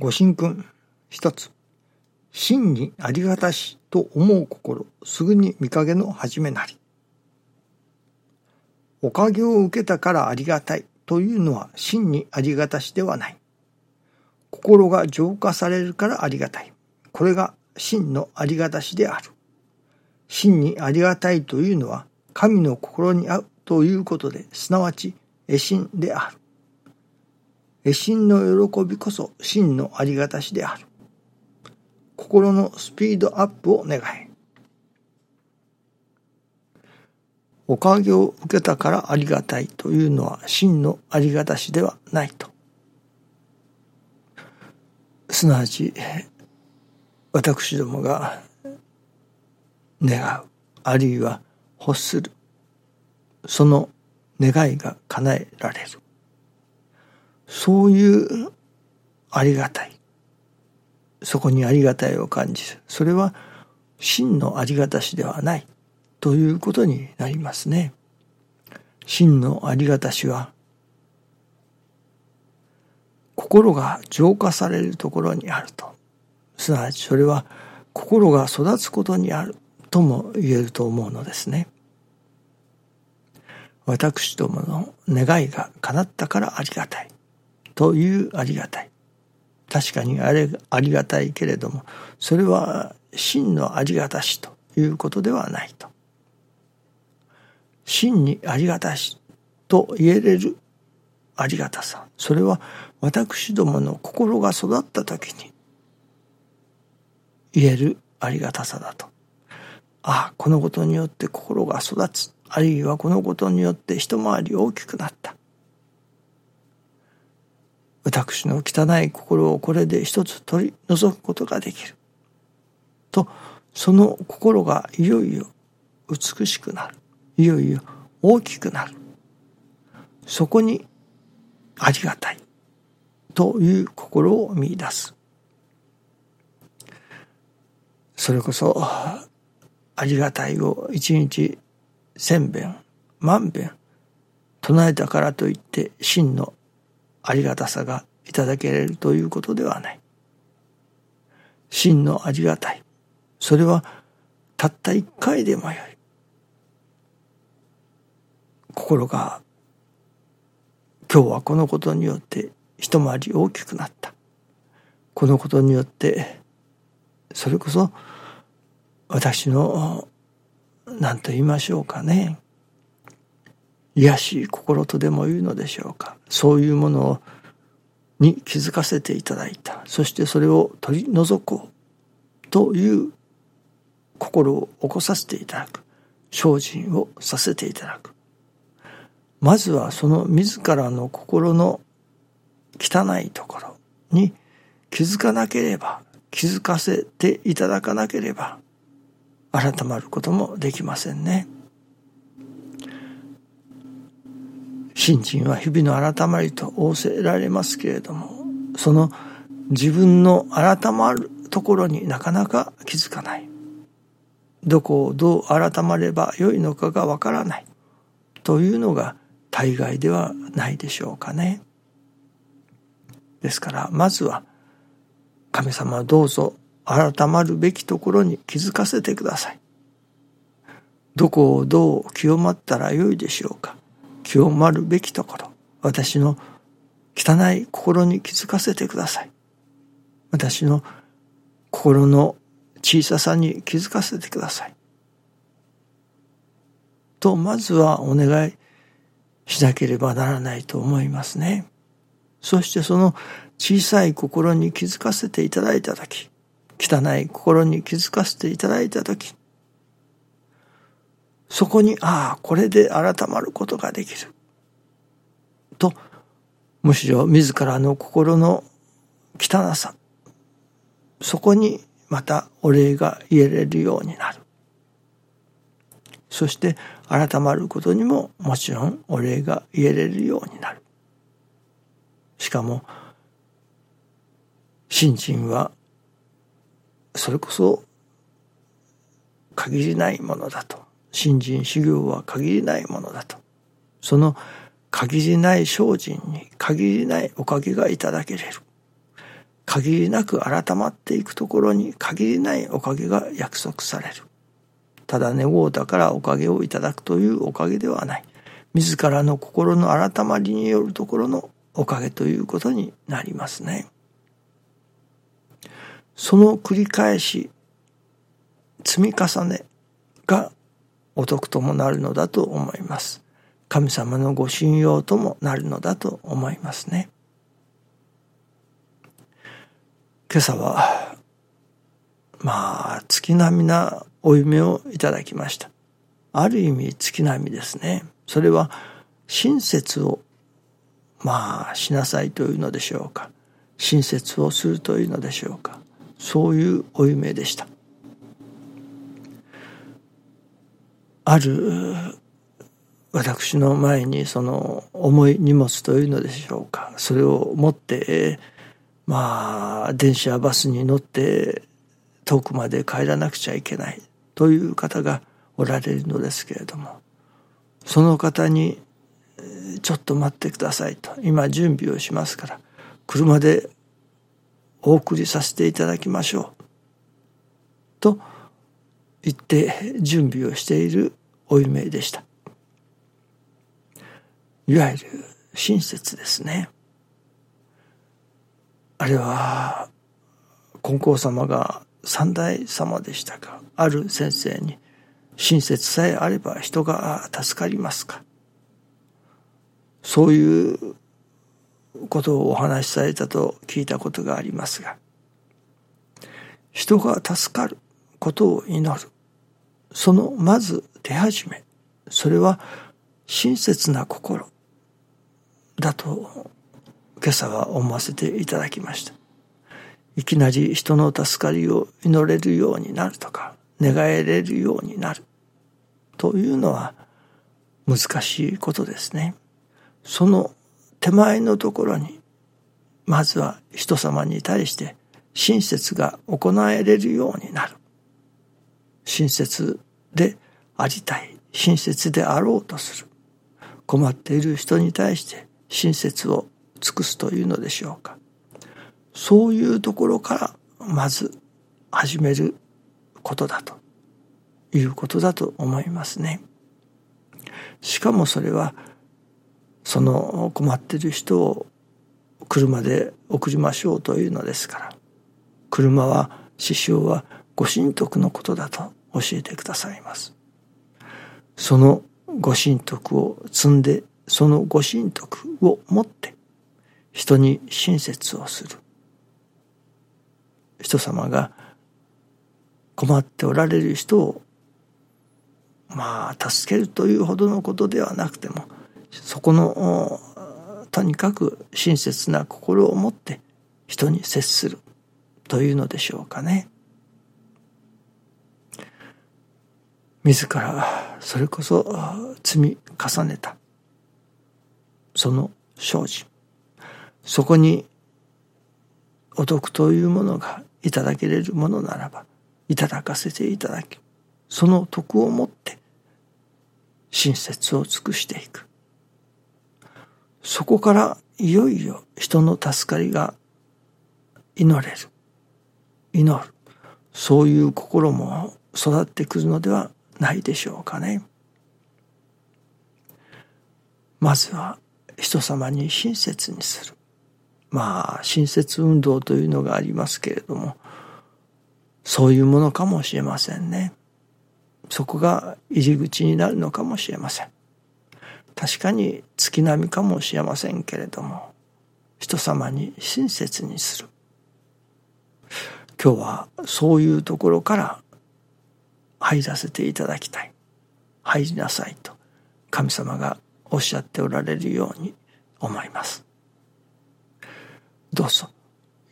ご神君一つ真にありがたしと思う心すぐに見影の始めなり。おかげを受けたからありがたいというのは真にありがたしではない。心が浄化されるからありがたい。これが真のありがたしである。真にありがたいというのは神の心に合うということですなわち絵心である。絵心の喜びこそ真のありがたしである。心のスピードアップを願え。おかげを受けたからありがたいというのは真のありがたしではないと。すなわち、私どもが願う、あるいは欲する、その願いが叶えられる。そういうありがたい。そこにありがたいを感じる。それは真のありがたしではないということになりますね。真のありがたしは心が浄化されるところにあると。すなわちそれは心が育つことにあるとも言えると思うのですね。私どもの願いが叶ったからありがたい。というありがたい。確かにあれありがたいけれども、それは真のありがたしということではないと。真にありがたしと言えれるありがたさ。それは私どもの心が育った時に言えるありがたさだと。ああ、このことによって心が育つ。あるいはこのことによって一回り大きくなった。私の汚い心をこれで一つ取り除くことができる。と、その心がいよいよ美しくなる。いよいよ大きくなる。そこにありがたいという心を見出す。それこそありがたいを一日千遍万遍唱えたからといって真のありがたさがいただけれるということではない。真のありがたい。それはたった一回でもよい。心が今日はこのことによって一回り大きくなった。このことによってそれこそ私の何と言いましょうかね癒しい心とでも言うのでしょうか。そういうものをに気づかせていただいた。そしてそれを取り除こうという心を起こさせていただく。精進をさせていただく。まずはその自らの心の汚いところに気づかなければ気づかせていただかなければ改まることもできませんね。信心は日々の改まりと仰せられますけれども、その自分の改まるところになかなか気づかない。どこをどう改まればよいのかがわからない。というのが大概ではないでしょうかね。ですから、まずは、神様どうぞ改まるべきところに気づかせてください。どこをどう清まったらよいでしょうか。清まるべきところ、私の汚い心に気づかせてください。私の心の小ささに気づかせてください。と、まずはお願いしなければならないと思いますね。そしてその小さい心に気づかせていただいたとき、汚い心に気づかせていただいたとき、そこに、ああ、これで改まることができる。と、むしろ自らの心の汚さ、そこにまたお礼が言えれるようになる。そして改まることにももちろんお礼が言えれるようになる。しかも、信心はそれこそ限りないものだと。新人修行は限りないものだと。その限りない精進に限りないおかげがいただけれる。限りなく改まっていくところに限りないおかげが約束される。ただ寝ごうだからおかげをいただくというおかげではない。自らの心の改まりによるところのおかげということになりますね。その繰り返し積み重ねがお得ともなるのだと思います。神様のご信用ともなるのだと思いますね。今朝はまあ月並みなお夢をいただきました。ある意味月並みですね。それは親切をまあしなさいというのでしょうか。親切をするというのでしょうか。そういうお夢でした。ある私の前にその重い荷物というのでしょうか。それを持ってまあ電車やバスに乗って遠くまで帰らなくちゃいけない。という方がおられるのですけれども。その方に「ちょっと待ってください」と「今準備をしますから車でお送りさせていただきましょう」と言って準備をしているお夢でした。いわゆる親切ですね。あれは金光様が三代様でしたか？ある先生に親切さえあれば人が助かりますか？そういうことをお話しされたと聞いたことがありますが人が助かることを祈る。そのまず手始めそれは親切な心だと今朝は思わせていただきました。いきなり人の助かりを祈れるようになるとか願えれるようになる。というのは難しいことですね。その手前のところにまずは人様に対して親切が行えれるようになる。親切でありたい親切であろうとする。困っている人に対して親切を尽くすというのでしょうか。そういうところからまず始めることだということだと思いますね。しかもそれはその困っている人を車で送りましょうというのですから。車は師匠はご神徳のことだと教えてくださいます。そのご神徳を積んで、そのご神徳を持って人に親切をする。人様が困っておられる人をまあ助けるというほどのことではなくてもそこのとにかく親切な心を持って人に接するというのでしょうかね。自らそれこそ積み重ねた。その精進。そこにお得というものがいただけれるものならばいただかせていただきその徳をもって親切を尽くしていく。そこからいよいよ人の助かりが祈れる。祈る。そういう心も育ってくるのではないでしょうかね。まずは人様に親切にする。まあ親切運動というのがありますけれどもそういうものかもしれませんね。そこが入り口になるのかもしれません。確かに月並みかもしれませんけれども人様に親切にする。今日はそういうところから入らせていただきたい。入りなさいと神様がおっしゃっておられるように思います。どうぞ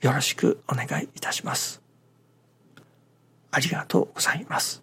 よろしくお願いいたします。ありがとうございます。